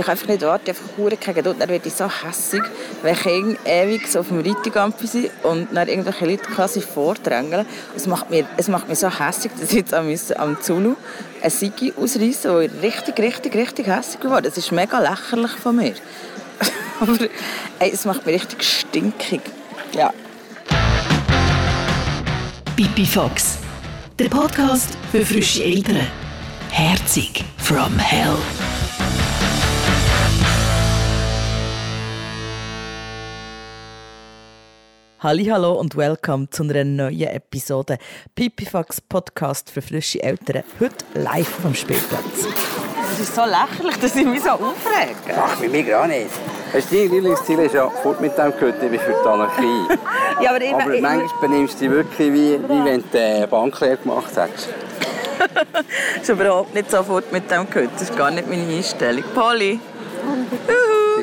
ich einfach nicht warten, einfach hure keine Geduld. Dann werde ich so hässig, wenn Kinder ewig so auf dem Reitigampfi sind und dann irgendwelche Leute quasi vordrängeln. Es macht mir, es macht mich so hässig, dass ich jetzt am, am Zulu ein Sigi ausreißen, wo ich richtig, richtig, richtig hässig geworden Das ist mega lächerlich von mir. Aber ey, es macht mich richtig stinkig. Ja. Pipi Fox, der Podcast für frische Eltern. Herzig from Hell. Hallo und willkommen zu einer neuen Episode Pipifax Podcast für frische Eltern. Heute live vom Spielplatz. Es ist so lächerlich, dass ich mich so aufrege. Ach, bei mir gar nicht. Hast du dein Lieblingsziel ist ja fort mit dem Gehört, ich bin für die Anarchie. ja, aber, ich, aber ich, manchmal benimmst du dich wirklich wie, wie wenn du eine Banklehre gemacht hättest. das ist überhaupt nicht sofort mit dem Gehört. Das ist gar nicht meine Einstellung. Polly.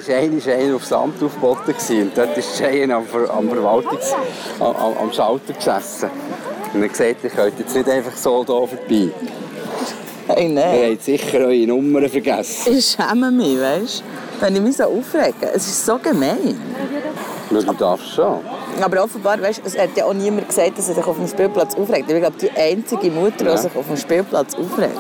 War einer, einer aufs Amt aufgeboten und dort ist Cheyenne am, am Verwaltungs... am, am Schalter gesessen. Und er gesagt, ich könnte jetzt nicht einfach so hier vorbei. Hey, nein. Ihr habt sicher eure Nummern vergessen. Ich schäme mich, weißt du, wenn ich mich so aufrege. Es ist so gemein. Ja, du darfst schon. Aber offenbar, weißt, es hat ja auch niemand gesagt, dass er sich auf dem Spielplatz aufregt. Ich glaube, die einzige Mutter, ja. die sich auf dem Spielplatz aufregt.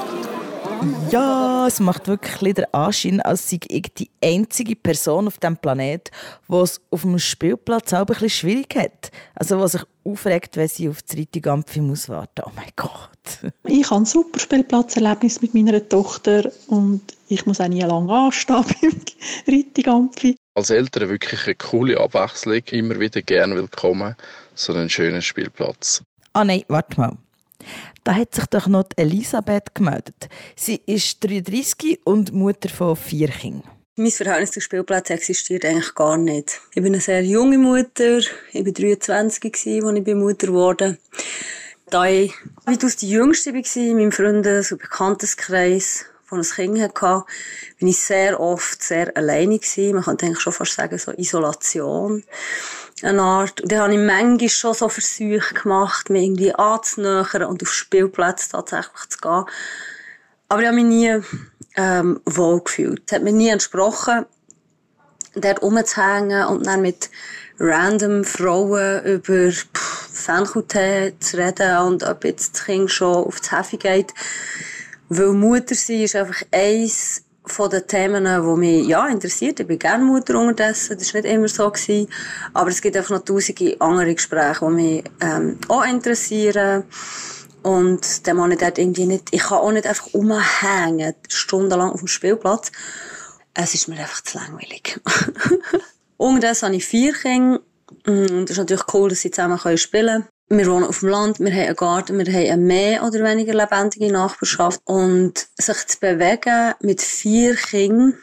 Ja, es macht wirklich den Anschein, als sei ich die einzige Person auf diesem Planet, die es auf dem Spielplatz auch ein bisschen schwierig hat. Also, was sich aufregt, wenn sie auf die Reitigampfi muss warten. Oh mein Gott. Ich habe ein super Spielplatzerlebnis mit meiner Tochter und ich muss auch nie lange anstehen beim Reitigampfi. Als Eltern wirklich eine coole Abwechslung, immer wieder gerne willkommen, so einen schönen Spielplatz. Ah nein, warte mal. Da hat sich doch noch Elisabeth gemeldet. Sie ist 33 und Mutter von vier Kindern. Mein Verhältnis zum Spielplatz existiert eigentlich gar nicht. Ich bin eine sehr junge Mutter. Ich war 23, als ich Mutter wurde. Da ich weitaus die Jüngste war in meinem Freundes- und Bekanntenkreis, von ein Kind hatte, bin ich sehr oft sehr alleine. Man könnte eigentlich schon fast sagen, so Isolation eine Art. Und dann habe ich manchmal schon so Versuche gemacht, mich irgendwie anzunähern und auf Spielplätze tatsächlich zu gehen. Aber ich habe mich nie ähm, wohl gefühlt. Es hat mir nie entsprochen, dort rumzuhängen und dann mit random Frauen über Fenchel zu reden und ob jetzt das Kind schon auf das Hefe geht. Weil Mutter sein ist einfach eins von den Themen, die mich ja, interessiert. Ich bin gerne Mutter unterdessen, das war nicht immer so. Gewesen. Aber es gibt einfach noch tausende andere Gespräche, die mich ähm, auch interessieren. Und dann kann ich dort irgendwie nicht, ich kann auch nicht einfach umhängen, stundenlang auf dem Spielplatz. Es ist mir einfach zu langweilig. Unterdessen habe ich vier Kinder. Und es ist natürlich cool, dass sie zusammen spielen können. Wir wohnen auf dem Land, wir haben einen Garten, wir haben eine mehr oder weniger lebendige Nachbarschaft. Und sich zu bewegen mit vier Kindern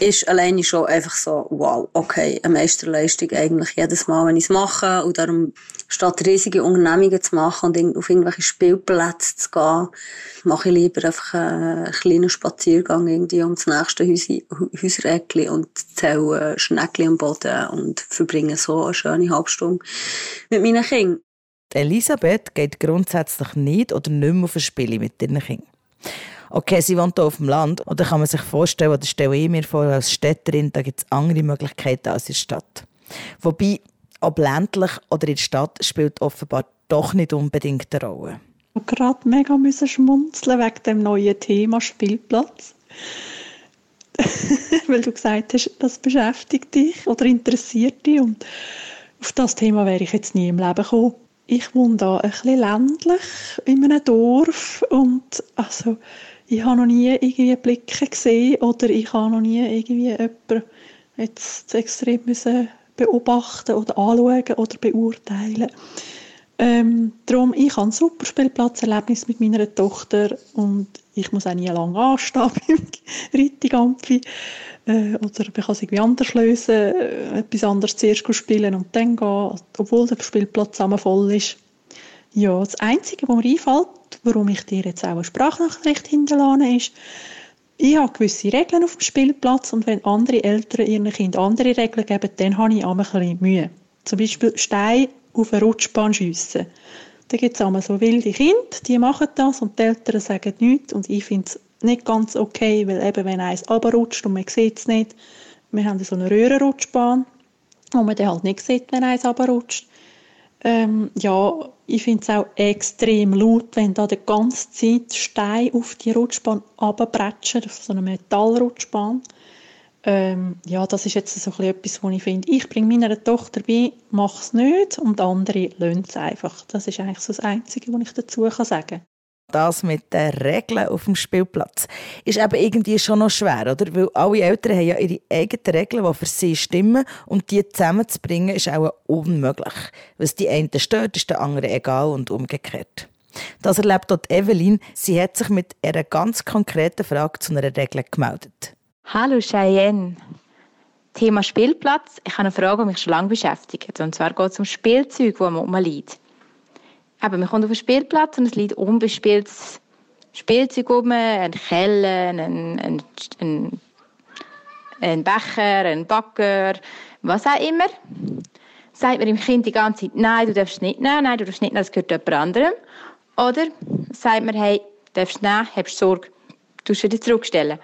ist alleine schon einfach so, wow, okay, eine Meisterleistung eigentlich jedes Mal, wenn ich es mache. Und darum, statt riesige Unternehmungen zu machen und auf irgendwelche Spielplätze zu gehen, mache ich lieber einfach einen kleinen Spaziergang irgendwie um das nächste Häusereckchen und zähle Schneckchen am Boden und verbringe so eine schöne Halbstunde mit meinen Kindern. Elisabeth geht grundsätzlich nicht oder nicht mehr auf ein Spiel mit ihren Kindern. Okay, sie wohnt hier auf dem Land da kann man sich vorstellen, oder stelle ich mir vor, als Städterin, da gibt es andere Möglichkeiten als in der Stadt. Wobei, ob ländlich oder in der Stadt, spielt offenbar doch nicht unbedingt eine Rolle. Ich gerade mega müssen schmunzeln wegen dem neuen Thema Spielplatz. Weil du gesagt hast, das beschäftigt dich oder interessiert dich. Und auf das Thema wäre ich jetzt nie im Leben gekommen. Ich wohne da ein bisschen ländlich in einem Dorf und also ich habe noch nie irgendwie Blicke gesehen oder ich habe noch nie irgendwie jemanden jetzt extrem müssen beobachten oder anschauen oder beurteilen. Ähm, darum, ich habe ein super Spielplatzerlebnis mit meiner Tochter und ich muss auch nie lange anstehen beim Reitigampfi. Äh, oder ich kann es irgendwie anders lösen, äh, etwas anderes zuerst spielen und dann gehen, obwohl der Spielplatz zusammen voll ist. Ja, das Einzige, was mir einfällt, warum ich dir jetzt auch eine Sprachnachricht hinterlasse, ist, ich habe gewisse Regeln auf dem Spielplatz und wenn andere Eltern ihren Kindern andere Regeln geben, dann habe ich auch ein bisschen Mühe. Zum Beispiel Stein auf eine Rutschbahn schiessen. Da gibt es so wilde Kinder, die machen das und die Eltern sagen nichts und ich finde es nicht ganz okay, weil eben wenn eins runterrutscht und man sieht es nicht, wir haben so eine Röhrenrutschbahn, wo man dann halt nicht sieht, wenn eins runterrutscht. Ähm, ja, ich finde es auch extrem laut, wenn da die ganze Zeit Steine auf die Rutschbahn runterbretschen, auf so eine Metallrutschbahn. Ähm, ja, das ist jetzt so etwas, was ich finde, ich bringe meiner Tochter bei, mache es nicht und andere lassen es einfach. Das ist eigentlich so das Einzige, was ich dazu sagen kann das mit den Regeln auf dem Spielplatz ist eben irgendwie schon noch schwer, oder? Weil alle Eltern haben ja ihre eigenen Regeln, die für sie stimmen und die zusammenzubringen ist auch unmöglich. Was die einen stört, ist der andere egal und umgekehrt. Das erlebt dort Evelyn. Sie hat sich mit einer ganz konkreten Frage zu einer Regel gemeldet. Hallo Cheyenne. Thema Spielplatz. Ich habe eine Frage, die mich schon lange beschäftigt. Und zwar geht es um Spielzeug, das man rumliegt. Eben, man kommt auf den Spielplatz und es liegt unbespieltes Spielzeug rum, ein Keller, ein, ein, ein, ein Becher, ein Backer, was auch immer. Sagt man dem Kind die ganze Zeit, nein, du darfst nicht nehmen, nein, du darfst es nicht nehmen, das gehört jemand anderem. Oder sagt man, hey, du darfst es nehmen, hast Sorge, du musst wieder zurückstellen.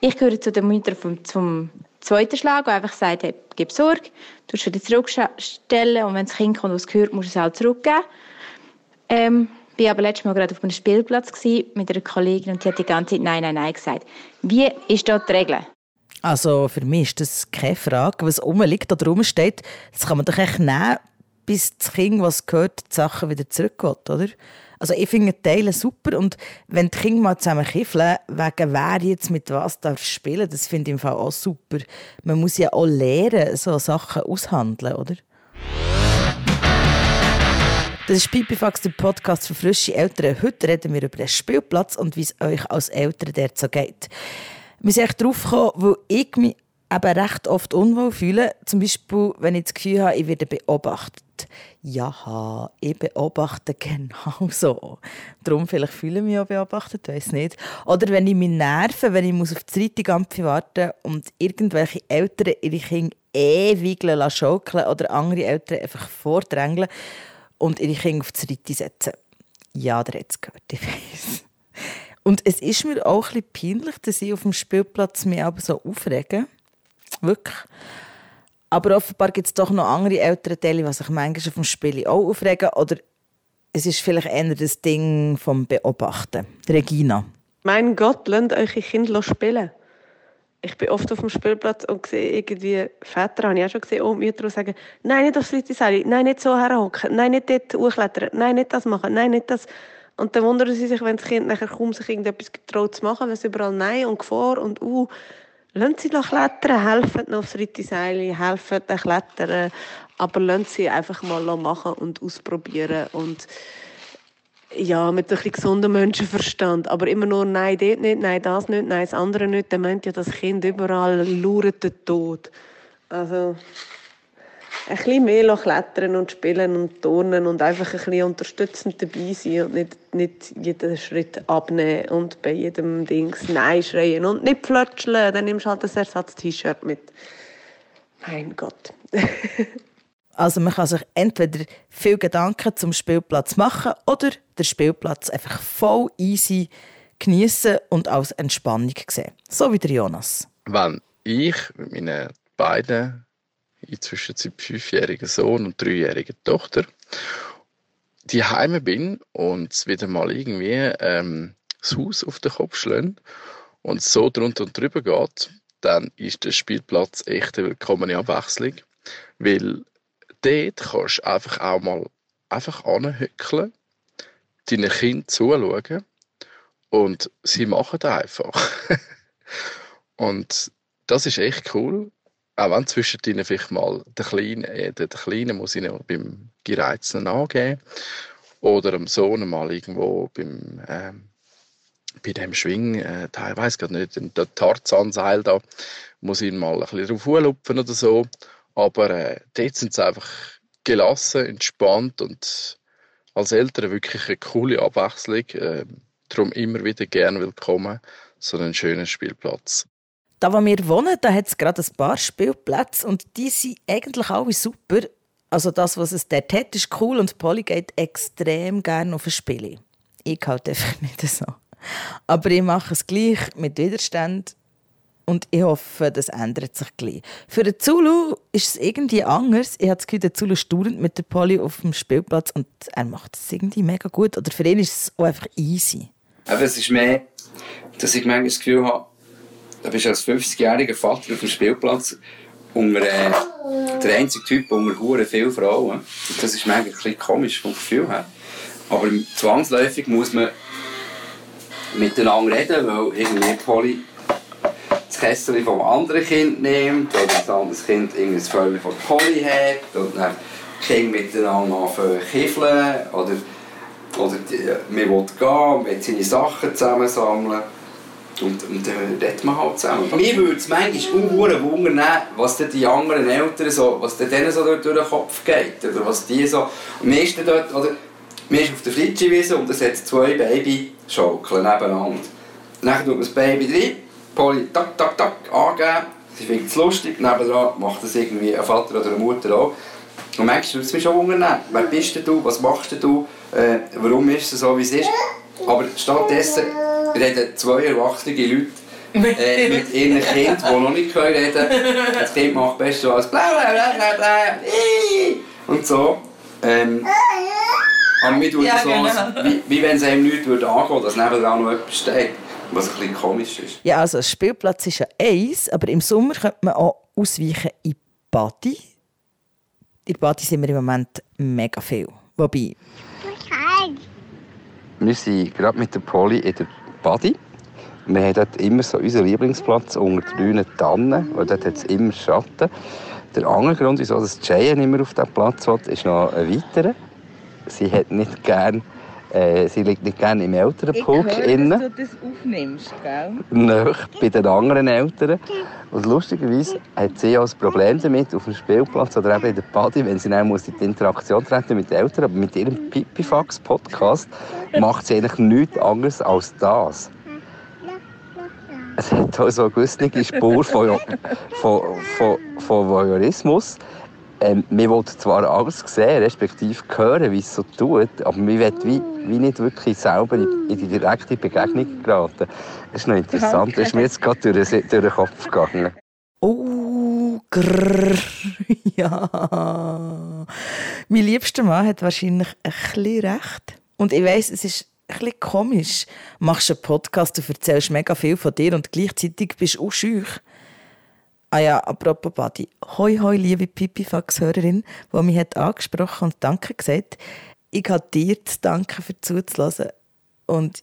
Ich gehöre zu den Müttern vom, zum zweiten Schlag, der einfach sagt, hey, gib Sorge, du musst wieder zurückstellen und wenn das Kind kommt, was gehört, musst du es halt zurückgeben. Ähm, ich war aber letztes Mal gerade auf einem Spielplatz mit einer Kollegin und die hat die ganze Zeit Nein, Nein, Nein gesagt. Wie ist dort die Regel? Also für mich ist das keine Frage. Was rumliegt oder rumsteht, das kann man doch echt nehmen, bis das Kind, was gehört, die Sachen wieder zurückgeht, oder? Also ich finde Teile super und wenn die Kinder mal zusammen kiffeln, wegen wer jetzt mit was darf spielen, das finde ich im Fall auch super. Man muss ja auch lernen, so Sachen aushandeln, oder? Das ist Pipifax, der Podcast für frische Eltern. Heute reden wir über den Spielplatz und wie es euch als Eltern dort so geht. Wir sind darauf gekommen, weil ich mich eben recht oft unwohl fühle. Zum Beispiel, wenn ich das Gefühl habe, ich werde beobachtet. Ja, ich beobachte genau so. Darum vielleicht fühle ich mich auch beobachtet, weiß nicht. Oder wenn ich mich nerve, wenn ich muss auf die zweite Gampfe warten und irgendwelche Eltern ihre Kinder ewig schaukeln oder andere Eltern einfach vordrängeln und ihre Kinder auf die Seite setzen. Ja, der hat es gehört, ich weiß. Und es ist mir auch ein bisschen peinlich, dass ich auf dem Spielplatz mich aber so aufrege. Wirklich. Aber offenbar gibt es doch noch andere ältere Teile, die sich manchmal auf dem Spiel auch aufregen. Oder es ist vielleicht eher das Ding vom Beobachten. Regina. Mein Gott, lasst eure Kinder spielen ich bin oft auf dem Spielplatz und sehe irgendwie Väter, habe ich auch schon gesehen, und Mütter, die sagen, nein, nicht aufs Leute nein, nicht so herhocken, nein, nicht dort hochklettern, nein, nicht das machen, nein, nicht das. Und dann wundern sie sich, wenn das Kind nachher kaum sich irgendetwas getraut zu machen, weil es überall Nein und Gefahr und uh, lassen sie noch klettern, helfen noch aufs Rittiseil, helfen klettern, aber lassen sie einfach mal machen und ausprobieren und ja, mit ein bisschen gesundem Menschenverstand. Aber immer nur, nein, dort nicht, nein, das nicht, nein, das andere nicht. Dann meint ja das Kind überall lauert den Tod. Also, ein bisschen mehr klettern und spielen und turnen und einfach ein bisschen unterstützend dabei sein und nicht, nicht jeden Schritt abnehmen und bei jedem Dings Nein schreien und nicht flötscheln. Dann nimmst du halt ein Ersatz-T-Shirt mit. Mein Gott. Also man kann sich entweder viel Gedanken zum Spielplatz machen oder den Spielplatz einfach voll easy genießen und als Entspannung sehen. So wie der Jonas. Wenn ich mit meinen beiden inzwischen fünfjährigen Sohn und dreijährigen Tochter die Heime bin und wieder mal irgendwie ähm, das Haus auf den Kopf schlägt und so drunter und drüber geht, dann ist der Spielplatz echt eine willkommene Abwechslung, weil dort kannst du einfach auch mal einfach anhückeln, deinen Kindern zuschauen und sie machen das einfach. und das ist echt cool. Auch wenn zwischen ihnen vielleicht mal der Kleine, äh, der Kleine muss ihnen beim Gereizten angeben oder dem Sohn mal irgendwo beim äh, bei dem Schwing, äh, ich weiß gerade nicht, der Tarzanseil da, muss ihn mal ein bisschen drauf lupfen oder so. Aber äh, dort sind sie einfach gelassen, entspannt und als Eltern wirklich eine coole Abwechslung. Äh, darum immer wieder gern willkommen, so einen schönen Spielplatz. Da, wo wir wohnen, da hat es gerade ein paar Spielplätze und die sind eigentlich alle super. Also das, was es dort hat, ist cool und Polly geht extrem gerne auf ein Spiel. Ich halt einfach nicht so. Aber ich mache es gleich mit Widerstand und ich hoffe, das ändert sich gleich. Für den Zulu ist es irgendwie anders. Ich habe das Gefühl, der Zulu staunt mit der Polly auf dem Spielplatz und er macht es irgendwie mega gut. Oder für ihn ist es auch einfach easy. Aber es ist mehr, dass ich manchmal das Gefühl habe, da bist du als 50-jähriger Vater auf dem Spielplatz unter, äh, der einzige Typ unter hure viele Frauen. Und das ist manchmal ein bisschen komisch vom Gefühl her. Aber zwangsläufig muss man miteinander reden, weil irgendwie Polly Kessel vom anderen Kind nimmt oder das andere Kind das Vögel von Polly hat und dann miteinander anfangen oder, oder man will gehen will seine Sachen zusammensammeln. Und, und dann redet man halt zusammen. Mir würde es manchmal auch wundern, was die anderen Eltern so, was denen so durch den Kopf geht. Oder was die so... Mir ist dort, oder, mir ist auf der Fritschiwiese und es hat zwei Babyschaukeln nebeneinander. Dann tut man das Baby rein, Polly tak, tak, tak angeben. Sie findet es lustig, nebenan macht das irgendwie ein Vater oder eine Mutter auch. Und manchmal würde es mich schon wundern, wer bist du, was machst du, äh, warum ist es so, wie es ist. Aber stattdessen reden zwei erwachsene Leute äh, mit ihren Kindern, die noch nicht reden können. Das Kind macht besser als bla bla bla bla bla und so. Ähm, aber mir tut es so, genau. als- wie, wie wenn es einem nichts würde angehen, dass nebenan noch etwas steht, was ein bisschen komisch ist. Ja, also ein Spielplatz ist ja eins, aber im Sommer könnte man auch ausweichen in Badi. In Badi sind wir im Moment mega viel. Wobei, Wir sind gerade mit der Polly in der Badi. Wir haben dort immer so unseren Lieblingsplatz unter den grünen Tannen, weil dort hat es immer Schatten. Der andere Grund, wieso das Cheyenne immer auf diesem Platz will, ist noch ein weiterer. Sie, hat nicht gern, äh, sie liegt nicht gerne im Elternpulk innen. das aufnimmst, gell? Nacht bei den anderen Eltern. Und lustigerweise hat sie auch ein Problem damit auf dem Spielplatz oder eben in der Party, wenn sie dann muss in die Interaktion treten mit den Eltern. Aber mit ihrem Pipifax-Podcast macht sie eigentlich nichts anderes als das. Es hat auch so eine gewisse Spur von, von, von, von Voyeurismus. Ähm, wir wollen zwar alles sehen, respektive hören, wie es so tut, aber wir wollen wie, wie nicht wirklich selber in, in die direkte Begegnung geraten. Das ist noch interessant, das ist mir jetzt gerade durch, den- durch den Kopf gegangen. Oh, grrr, ja. Mein liebster Mann hat wahrscheinlich ein bisschen recht. Und ich weiss, es ist ein bisschen komisch. Du machst einen Podcast, du erzählst mega viel von dir und gleichzeitig bist du auch schüch. Ah ja, apropos Buddy. Hoi, hoi, liebe Pipifax-Hörerin, die mich hat angesprochen und Danke gesagt. Ich habe dir zu danken für zuzulassen. Und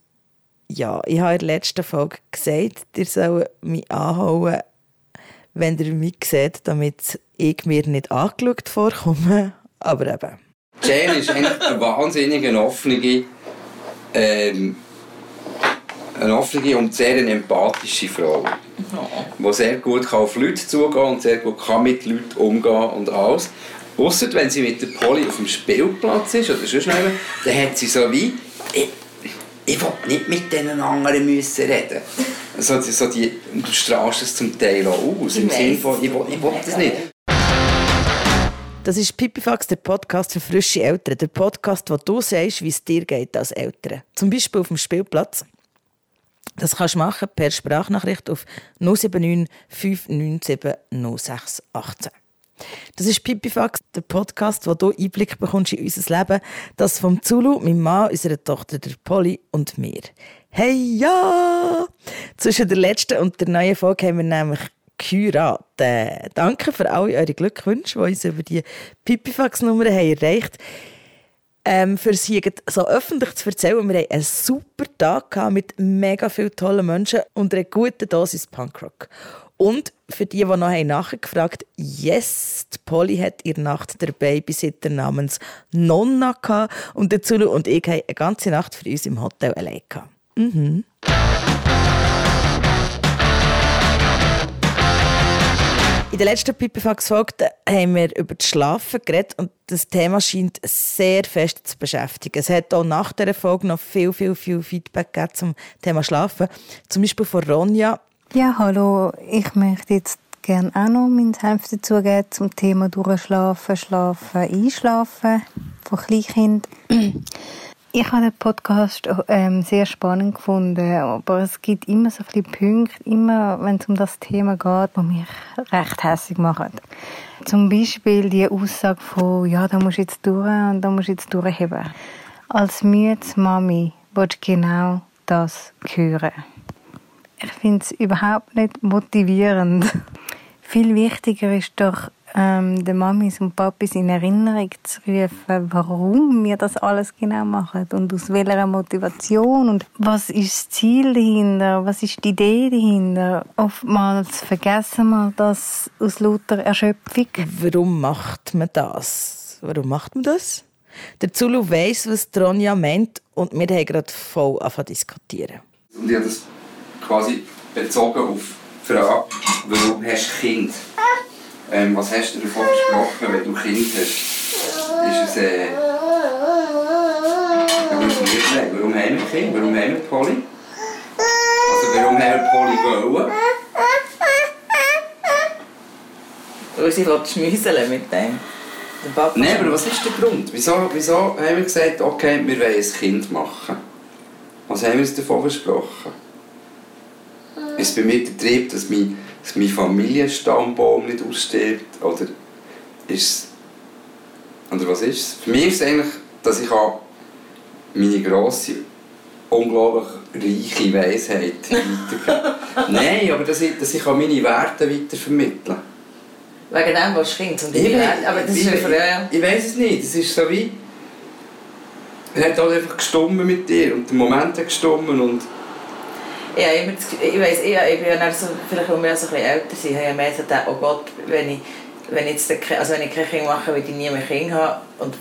ja, ich habe in der letzten Folge gesagt, ihr sollt mich anhauen, wenn ihr mich seht, damit ich mir nicht angeschaut vorkomme. Aber eben. Jane ist eigentlich eine wahnsinnig eine offene, ähm, eine offene und sehr empathische Frau. Die sehr gut kann auf Leute zugehen und sehr gut kann mit Leuten umgehen und alles. Ausser wenn sie mit der Polly auf dem Spielplatz ist oder sonst jemand, dann hat sie so wie... Ich, ich will nicht mit den anderen müssen reden. So, so die, und du strahlst es zum Teil auch aus. Im Ich Sinne von, ich will, ich will das nicht. Das ist Pipifax, der Podcast für frische Eltern. Der Podcast, wo du sagst, wie es dir geht als Eltern. Zum Beispiel auf dem Spielplatz. Das kannst du machen per Sprachnachricht auf 079 597 0618. Das ist Pipifax, der Podcast, wo du Einblick bekommst in unser Leben. Das vom Zulu, meinem Mann, unserer Tochter, der Polly und mir. Hey ja! Zwischen der letzten und der neuen Folge haben wir nämlich geheiratet. Danke für alle eure Glückwünsche, die uns über die Pipifax-Nummer haben erreicht ähm, für sie so öffentlich zu erzählen. Wir hatten einen super Tag mit mega vielen tollen Menschen und einer guten Dosis Punkrock. Und für die, die noch nachgefragt haben, yes, die Polly hat in der Nacht der Babysitter namens Nonna gehabt und dazu und ich haben eine ganze Nacht für uns im Hotel allein. Mhm. Der letzten Pipifax-Folge haben wir über das Schlafen geredet und das Thema scheint sehr fest zu beschäftigen. Es hat auch nach dieser Folge noch viel, viel, viel Feedback gegeben zum Thema Schlafen. Zum Beispiel von Ronja. Ja, hallo. Ich möchte jetzt gerne auch noch meinen Senf dazugeben zum Thema Durchschlafen, Schlafen, Einschlafen von Kleinkind. Ich habe den Podcast ähm, sehr spannend gefunden, aber es gibt immer so viele Punkte, immer wenn es um das Thema geht, die mich recht hässlich machen. Zum Beispiel die Aussage von, ja, da musst du jetzt durch und da musst du jetzt durchheben. Als müdes Mami willst du genau das hören. Ich finde es überhaupt nicht motivierend. Viel wichtiger ist doch, ähm, den Mamis und Papis in Erinnerung zu rufen, warum wir das alles genau machen und aus welcher Motivation und was ist das Ziel dahinter, was ist die Idee dahinter. Oftmals vergessen wir das aus lauter Erschöpfung. Warum macht man das? Warum macht man das? Der Zulu weiss, was Ronja meint und wir haben gerade voll angefangen zu diskutieren. Und ich habe das quasi bezogen auf die Frage, warum hast du Kind? Ähm, was hast du davon gesprochen, wenn du Kind hast? Ist es, äh, warum, haben wir Kind? Warum haben wir Polly? Also warum haben wir Polly wollen? Weil sie schmüseln mit dem. Nein, aber was ist der Grund? Wieso, wieso haben wir gesagt, okay, wir wollen ein Kind machen? Was haben wir uns davon versprochen? Ist bei mir der Trieb, dass mein, dass mein Familienstammbaum nicht ausstirbt? Oder ist Oder was ist es? Für mich ist es eigentlich, dass ich meine grosse, unglaublich reiche Weisheit weitergeben Nein, aber dass ich, dass ich meine Werte weitervermitteln kann. Wegen dem, was Kind und ich, aber das ich, ist für, ja. ich weiß es nicht. Es ist so wie... Er hat halt einfach gestummen mit dir und der Moment hat gestummen und... Ja, immer das, ich weiss, ich, ich bin ja so, vielleicht weil wir so ein bisschen älter sind, habe ich mehr so gedacht, oh Gott, wenn ich, wenn ich, jetzt, also wenn ich kein Kind mache, will ich nie mehr Kind haben und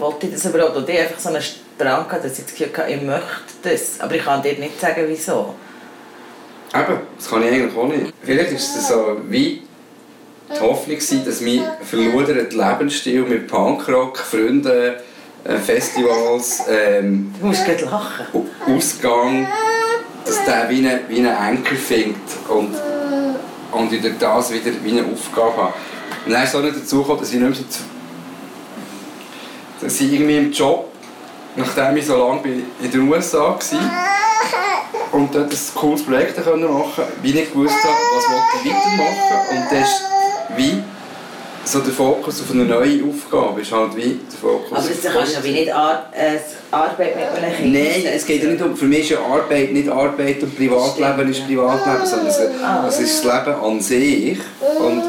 wollte ich das aber auch, und ich einfach so einen Drang gehabt, dass ich das Gefühl hatte, ich möchte das, aber ich kann dir nicht sagen, wieso. Eben, das kann ich eigentlich auch nicht. Vielleicht ist es so wie die Hoffnung, dass mein verloderter Lebensstil mit Punkrock, Freunden, äh, Festivals, ähm, du musst lachen. Ausgang, dass der wie einen, wie einen Anker findet und, und ich das wieder wie eine Aufgabe habe. Und dann ist auch nicht dazu gekommen, dass ich nicht mehr so dass ich irgendwie im Job, nachdem ich so lange in den USA war, und dort ein cooles Projekt machen konnte, wie ich gewusst habe, was ich weitermachen und das wie so der Fokus auf eine neue Aufgabe ist halt wie der Fokus Aber das kannst du wie nicht Ar äh, Arbeit mit einem Kind Nein, es geht ja nicht um, für mich ist ja Arbeit nicht Arbeit und Privatleben ist Privatleben, sondern es, ah. es ist das Leben an sich und,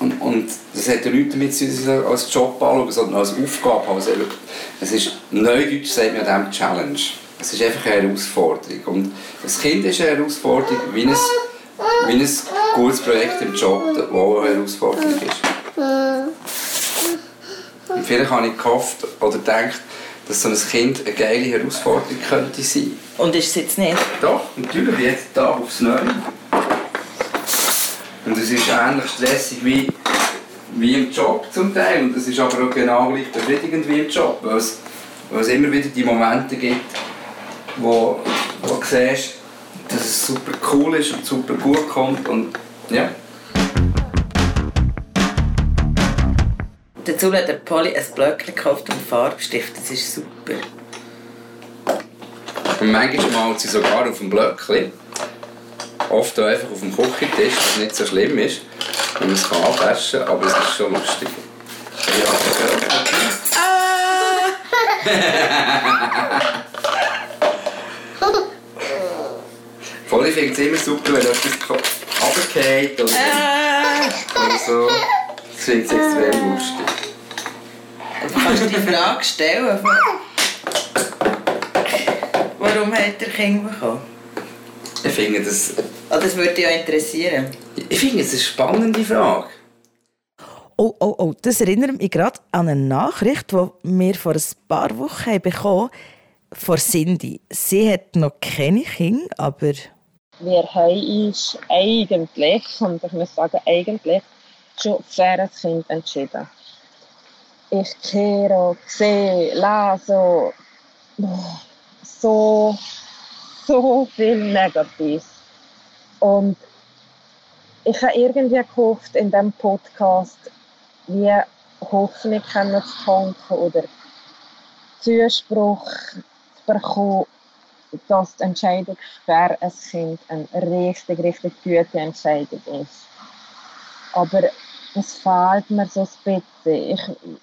und, und das hat ja nichts damit zu tun, als Job anschauen, sondern als Aufgabe. Also, es ist, Neudeutsch sagt man dem Challenge. Es ist einfach eine Herausforderung und das Kind ist eine Herausforderung, wie wie ein gutes Projekt im Job, das auch eine Herausforderung ist. Und vielleicht habe ich gehofft oder gedacht, dass so ein Kind eine geile Herausforderung könnte sein. Und ist es jetzt nicht? Doch, natürlich, jeden Tag aufs Neue. Und es ist ähnlich stressig wie, wie im Job zum Teil. Und es ist aber auch genau gleich befriedigend wie im Job, weil es, weil es immer wieder die Momente gibt, wo, wo du siehst, super cool ist und super gut kommt und ja. Dazu hat der Polly ein Blöckchen gekauft und Farbstift, das ist super. Und manchmal malt sie sogar auf dem Blöckchen. Oft auch einfach auf dem Küchentisch, was nicht so schlimm ist, man es abwaschen kann, aber es ist schon lustig. Ja, ah! Voll, ich finde es immer super, wenn etwas runterfällt oder, äh. oder so. Das finde ich extrem lustig. Du kannst du die Frage stellen, warum hat er Kinder bekommen? Ich finde das... Oh, das würde dich ja interessieren. Ich finde es eine spannende Frage. Oh, oh, oh, das erinnert mich gerade an eine Nachricht, die wir vor ein paar Wochen bekommen haben von Cindy. Sie hat noch keine Kinder, aber wir haben uns eigentlich, und ich muss sagen, eigentlich schon für ein Kind entschieden. Ich kehre, sehe, lese so, so viel Negatives. Und ich habe irgendwie gehofft, in diesem Podcast wie Hoffnung zu tanken oder Zuspruch bekommen, dass die Entscheidung für ein Kind eine richtig, richtig gute Entscheidung ist. Aber es fehlt mir so ein bisschen. Ich,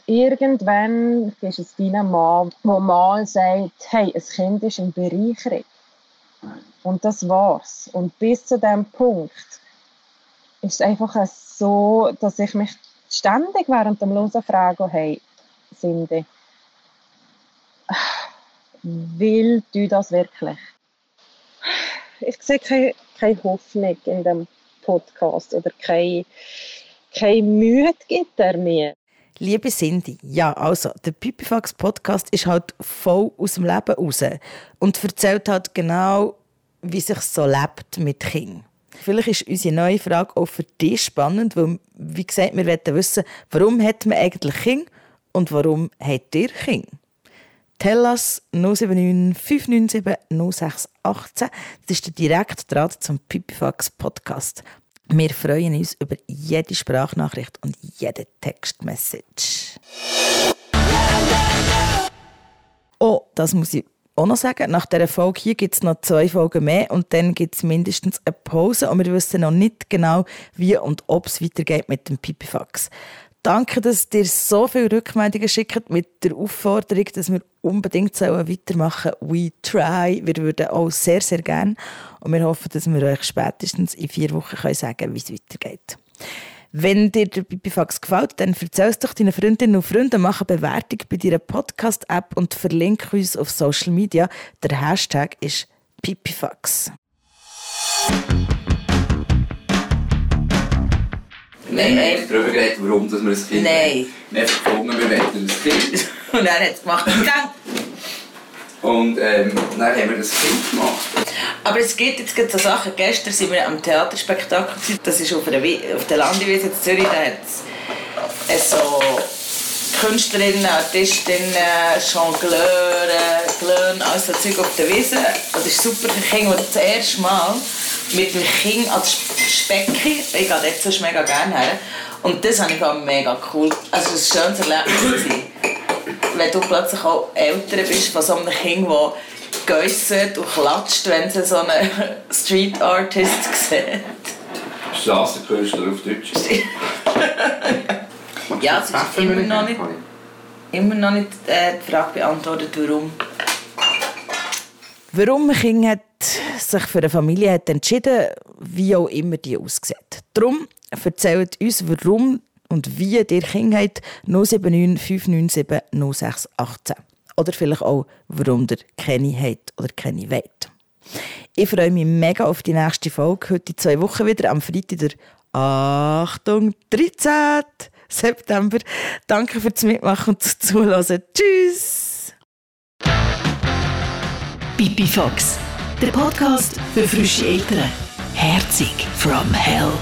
irgendwann ist es dein Mann, der mal sagt, hey, ein Kind ist eine Bereicherung. Und das war's. Und bis zu dem Punkt ist es einfach so, dass ich mich ständig während dem Losen frage, hey, Cindy, will du das wirklich? Ich sehe keine, keine Hoffnung in dem Podcast oder keine, keine Mühe gibt er mir. Liebe Cindy, ja, also, der Pipifax Podcast ist halt voll aus dem Leben raus und erzählt halt genau, wie sich so lebt mit Kindern. Vielleicht ist unsere neue Frage auch für dich spannend, weil, wie gesagt, wir wollen wissen, warum hat man eigentlich Kinder und warum hat ihr Kinder? Tell us 079 597 0618. Das ist der direkte Draht zum Pipifax Podcast. Wir freuen uns über jede Sprachnachricht und jede Textmessage. Oh, das muss ich auch noch sagen. Nach dieser Folge hier gibt es noch zwei Folgen mehr und dann gibt es mindestens eine Pause und wir wissen noch nicht genau, wie und ob es weitergeht mit dem Pipifax. Danke, dass ihr so viele Rückmeldungen schickt mit der Aufforderung, dass wir unbedingt weitermachen sollen. We try. Wir würden auch sehr, sehr gerne. Und wir hoffen, dass wir euch spätestens in vier Wochen können sagen können, wie es weitergeht. Wenn dir der Pipifax gefällt, dann erzähl es doch deinen Freundinnen und Freunden, mach eine Bewertung bei deiner Podcast-App und verlinke uns auf Social Media. Der Hashtag ist Pipifax. Nein, nein. Wir darüber geredet, warum dass wir ein Kind Nein. haben. Einfach gefunden, wir wollen ein Kind. Und er hat es gemacht. Und ähm, dann haben wir das Kind gemacht. Aber es gibt jetzt gerade so Sachen. Gestern waren wir am Theaterspektakel. Das ist auf, Wi- auf der Landewiese in Zürich. Da hat es so Künstlerinnen, Artistinnen, Jongleure, Glöhn, all so Zeug auf der Wiese. Das ist super für Kinder. Und das erste Mal mit dem Kind als Specki. Ich gehe dort sonst mega gerne her. Und das habe ich auch mega cool. Also es war ein schönes Erlebnis. Wenn du plötzlich auch Eltern bist von so einem Kind, das geäussert und klatscht, wenn sie so einen Street Artist sieht. Strassenkünstler auf Deutsch. Ja, es ist immer noch nicht, immer noch nicht äh, die Frage beantwortet, warum. Warum ein Kind hat sich für eine Familie hat entschieden, wie auch immer die aussieht. Darum erzählt uns, warum und wie ihr Kinder habt, 079 597 0618. Oder vielleicht auch, warum ihr keine habt oder keine wollt. Ich freue mich mega auf die nächste Folge. Heute in zwei Wochen wieder, am Freitag, der Achtung, 13. September. Danke fürs Mitmachen und Zuhören. Tschüss! Pipifax, der Podcast für frische Eltern. Herzig from Hell.